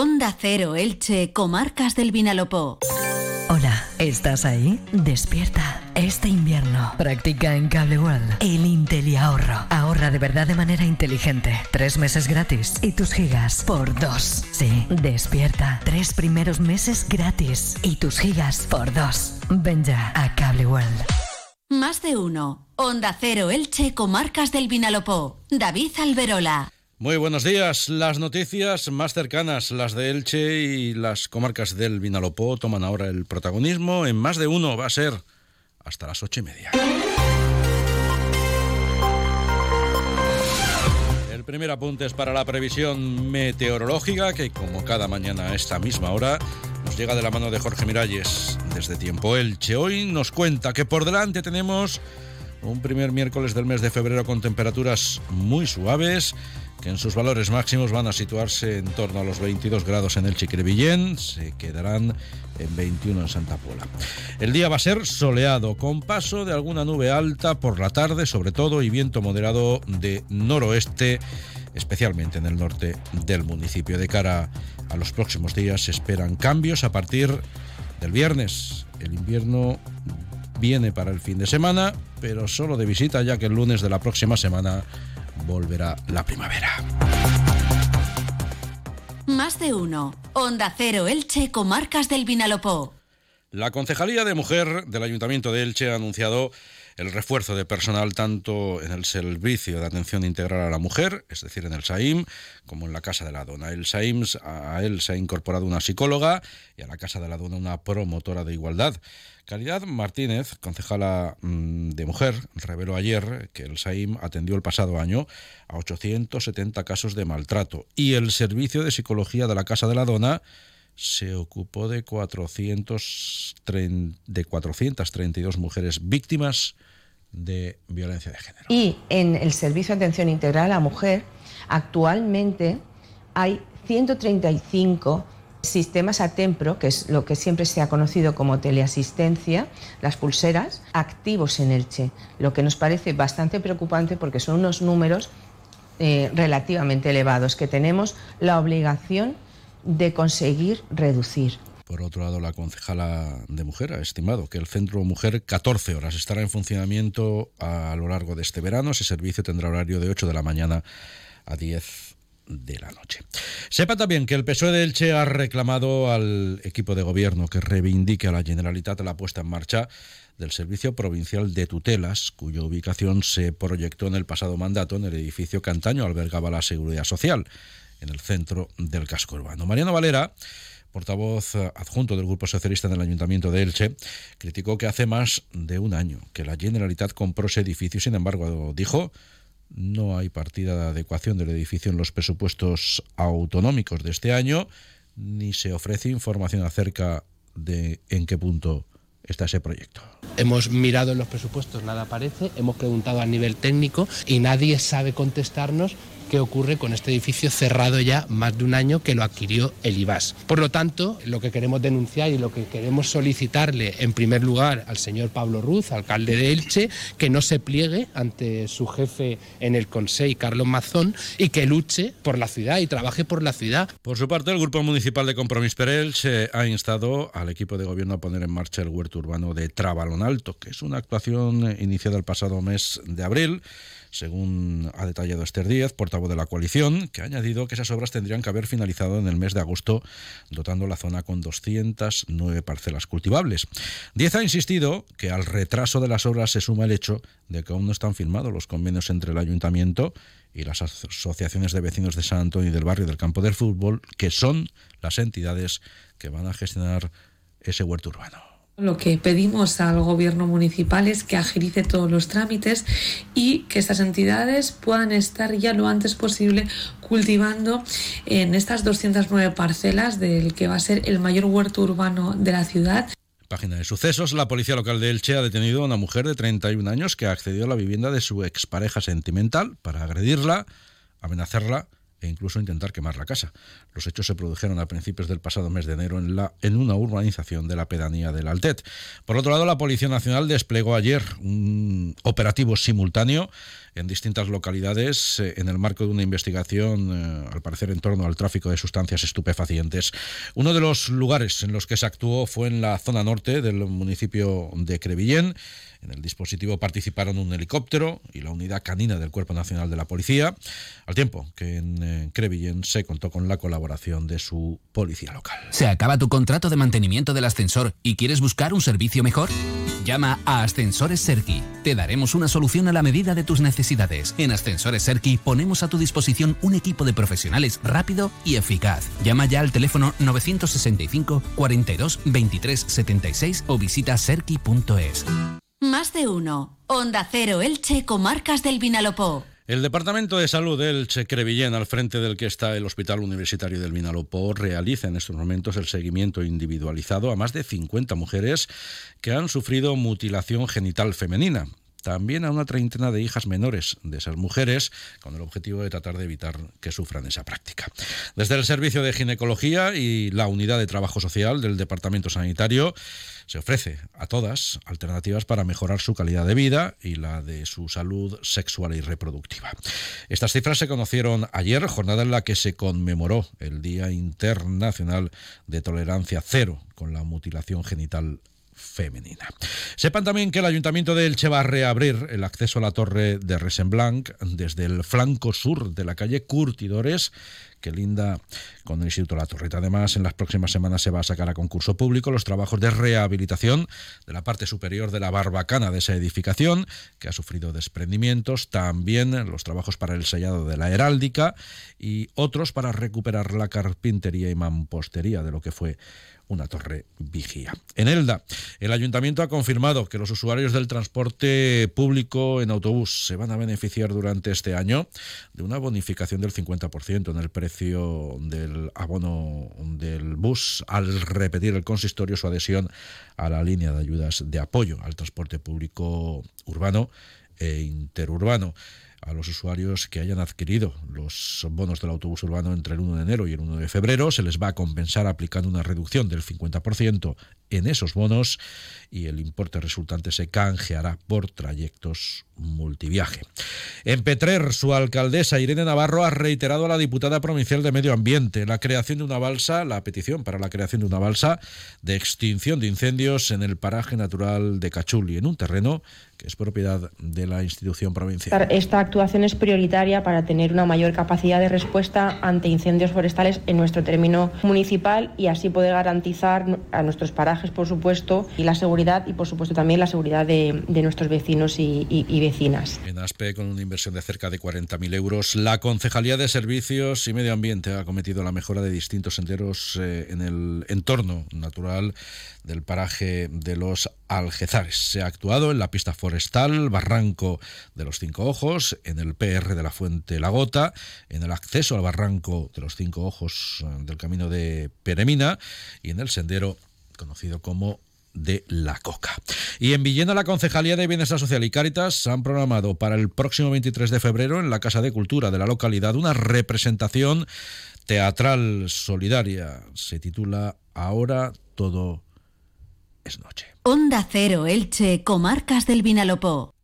Onda Cero Elche, Comarcas del Vinalopó. Hola, ¿estás ahí? Despierta. Este invierno practica en Cable World el Intel y ahorro. Ahorra de verdad de manera inteligente. Tres meses gratis y tus gigas por dos. Sí, despierta. Tres primeros meses gratis y tus gigas por dos. Ven ya a Cable World. Más de uno. Onda Cero Elche, Comarcas del Vinalopó. David Alberola. Muy buenos días. Las noticias más cercanas, las de Elche y las comarcas del Vinalopó, toman ahora el protagonismo. En más de uno va a ser hasta las ocho y media. El primer apunte es para la previsión meteorológica, que como cada mañana a esta misma hora nos llega de la mano de Jorge Miralles desde Tiempo Elche. Hoy nos cuenta que por delante tenemos un primer miércoles del mes de febrero con temperaturas muy suaves que en sus valores máximos van a situarse en torno a los 22 grados en el Chiquirevillén, se quedarán en 21 en Santa Pola. El día va a ser soleado, con paso de alguna nube alta por la tarde, sobre todo, y viento moderado de noroeste, especialmente en el norte del municipio. De cara a los próximos días se esperan cambios a partir del viernes. El invierno viene para el fin de semana, pero solo de visita, ya que el lunes de la próxima semana volverá la primavera. Más de uno. Onda Cero Elche, Comarcas del Vinalopó. La Concejalía de Mujer del Ayuntamiento de Elche ha anunciado el refuerzo de personal tanto en el servicio de atención integral a la mujer, es decir, en el SAIM, como en la Casa de la Dona. El SAIM, a él se ha incorporado una psicóloga y a la Casa de la Dona una promotora de igualdad. Caridad Martínez, concejala mm, de mujer, reveló ayer que el SAIM atendió el pasado año a 870 casos de maltrato y el servicio de psicología de la Casa de la Dona se ocupó de, 400, de 432 mujeres víctimas de violencia de género. Y en el Servicio de Atención Integral a la Mujer, actualmente hay 135 sistemas ATEMPRO, que es lo que siempre se ha conocido como teleasistencia, las pulseras, activos en Elche, lo que nos parece bastante preocupante porque son unos números eh, relativamente elevados que tenemos la obligación de conseguir reducir. Por otro lado, la concejala de mujer ha estimado que el Centro Mujer 14 horas estará en funcionamiento a lo largo de este verano. Ese servicio tendrá horario de 8 de la mañana a 10 de la noche. Sepa también que el PSOE de Elche ha reclamado al equipo de gobierno que reivindique a la Generalitat la puesta en marcha del Servicio Provincial de Tutelas, cuya ubicación se proyectó en el pasado mandato en el edificio que antaño albergaba la Seguridad Social, en el centro del casco urbano. Mariano Valera portavoz eh, adjunto del Grupo Socialista en el Ayuntamiento de Elche, criticó que hace más de un año que la Generalitat compró ese edificio. Sin embargo, dijo, no hay partida de adecuación del edificio en los presupuestos autonómicos de este año, ni se ofrece información acerca de en qué punto está ese proyecto. Hemos mirado en los presupuestos, nada aparece, hemos preguntado a nivel técnico y nadie sabe contestarnos qué ocurre con este edificio cerrado ya más de un año que lo adquirió el IBAS. Por lo tanto, lo que queremos denunciar y lo que queremos solicitarle en primer lugar al señor Pablo Ruz, alcalde de Elche, que no se pliegue ante su jefe en el Consejo, Carlos Mazón, y que luche por la ciudad y trabaje por la ciudad. Por su parte, el Grupo Municipal de Compromís Perel se ha instado al equipo de gobierno a poner en marcha el huerto urbano de Trabalón Alto, que es una actuación iniciada el pasado mes de abril según ha detallado Esther Díez, portavoz de la coalición, que ha añadido que esas obras tendrían que haber finalizado en el mes de agosto, dotando la zona con 209 parcelas cultivables. Díez ha insistido que al retraso de las obras se suma el hecho de que aún no están firmados los convenios entre el ayuntamiento y las asociaciones de vecinos de San Antonio y del barrio del campo del fútbol, que son las entidades que van a gestionar ese huerto urbano. Lo que pedimos al gobierno municipal es que agilice todos los trámites y que estas entidades puedan estar ya lo antes posible cultivando en estas 209 parcelas del que va a ser el mayor huerto urbano de la ciudad. Página de sucesos. La policía local de Elche ha detenido a una mujer de 31 años que accedió a la vivienda de su expareja sentimental para agredirla, amenazarla e incluso intentar quemar la casa. Los hechos se produjeron a principios del pasado mes de enero en, la, en una urbanización de la pedanía del Altet. Por otro lado, la Policía Nacional desplegó ayer un operativo simultáneo en distintas localidades eh, en el marco de una investigación, eh, al parecer, en torno al tráfico de sustancias estupefacientes. Uno de los lugares en los que se actuó fue en la zona norte del municipio de Crevillén. En el dispositivo participaron un helicóptero y la unidad canina del Cuerpo Nacional de la Policía, al tiempo que en eh, Crevillén se contó con la colaboración de su policía local. ¿Se acaba tu contrato de mantenimiento del ascensor y quieres buscar un servicio mejor? Llama a Ascensores Serki. Te daremos una solución a la medida de tus necesidades. En Ascensores Serki ponemos a tu disposición un equipo de profesionales rápido y eficaz. Llama ya al teléfono 965 42 23 76 o visita serki.es. Más de uno. Onda Cero Elche, Comarcas del Vinalopó. El Departamento de Salud del Crevillén, al frente del que está el Hospital Universitario del Vinalopó, realiza en estos momentos el seguimiento individualizado a más de 50 mujeres que han sufrido mutilación genital femenina también a una treintena de hijas menores de esas mujeres, con el objetivo de tratar de evitar que sufran esa práctica. Desde el Servicio de Ginecología y la Unidad de Trabajo Social del Departamento Sanitario, se ofrece a todas alternativas para mejorar su calidad de vida y la de su salud sexual y reproductiva. Estas cifras se conocieron ayer, jornada en la que se conmemoró el Día Internacional de Tolerancia Cero con la mutilación genital femenina. Sepan también que el Ayuntamiento de Elche va a reabrir el acceso a la torre de Resenblanc desde el flanco sur de la calle Curtidores que linda con el Instituto La Torreta. Además, en las próximas semanas se va a sacar a concurso público los trabajos de rehabilitación de la parte superior de la barbacana de esa edificación, que ha sufrido desprendimientos, también los trabajos para el sellado de la heráldica y otros para recuperar la carpintería y mampostería de lo que fue una torre vigía. En Elda, el ayuntamiento ha confirmado que los usuarios del transporte público en autobús se van a beneficiar durante este año de una bonificación del 50% en el precio del abono del bus al repetir el consistorio su adhesión a la línea de ayudas de apoyo al transporte público urbano e interurbano a los usuarios que hayan adquirido los bonos del autobús urbano entre el 1 de enero y el 1 de febrero. Se les va a compensar aplicando una reducción del 50% en esos bonos y el importe resultante se canjeará por trayectos multiviaje. En Petrer, su alcaldesa Irene Navarro ha reiterado a la diputada provincial de Medio Ambiente la creación de una balsa, la petición para la creación de una balsa de extinción de incendios en el paraje natural de Cachuli, en un terreno que es propiedad de la institución provincial. Esta actuación es prioritaria para tener una mayor capacidad de respuesta ante incendios forestales en nuestro término municipal y así poder garantizar a nuestros parajes, por supuesto, y la seguridad y, por supuesto, también la seguridad de, nuestros vecinos y, vecinas. En ASPE, con una inversión de cerca de 40.000 euros, la Concejalía de Servicios y Medio Ambiente ha cometido la mejora de distintos senderos eh, en el entorno natural del paraje de los Algezares. Se ha actuado en la pista forestal Barranco de los Cinco Ojos, en el PR de la Fuente La Gota, en el acceso al Barranco de los Cinco Ojos eh, del Camino de Peremina y en el sendero conocido como de la Coca. Y en Villena, la Concejalía de Bienestar Social y Cáritas han programado para el próximo 23 de febrero en la Casa de Cultura de la localidad una representación teatral solidaria. Se titula Ahora todo es noche. Onda Cero Elche, Comarcas del Vinalopó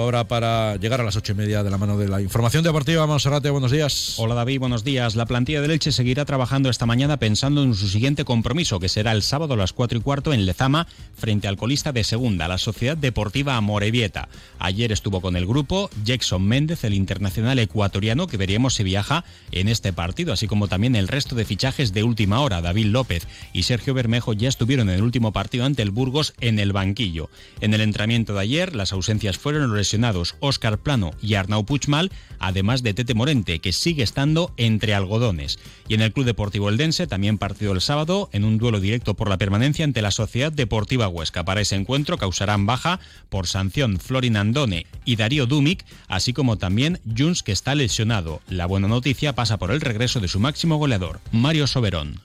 ahora para llegar a las ocho y media de la mano de la información deportiva. Monserrate, buenos días. Hola David, buenos días. La plantilla del Elche seguirá trabajando esta mañana pensando en su siguiente compromiso, que será el sábado a las cuatro y cuarto en Lezama, frente al colista de segunda, la Sociedad Deportiva Amorebieta. Ayer estuvo con el grupo Jackson Méndez, el internacional ecuatoriano, que veríamos si viaja en este partido, así como también el resto de fichajes de última hora. David López y Sergio Bermejo ya estuvieron en el último partido ante el Burgos en el banquillo. En el entrenamiento de ayer, las ausencias fueron lesionados Óscar Plano y Arnau Puchmal, además de Tete Morente, que sigue estando entre algodones. Y en el Club Deportivo Eldense también partido el sábado en un duelo directo por la permanencia ante la Sociedad Deportiva Huesca. Para ese encuentro causarán baja por sanción Florin Andone y Darío Dumic, así como también Juns que está lesionado. La buena noticia pasa por el regreso de su máximo goleador, Mario Soberón.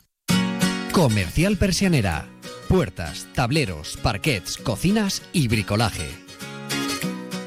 Comercial Persianera. Puertas, tableros, parquets, cocinas y bricolaje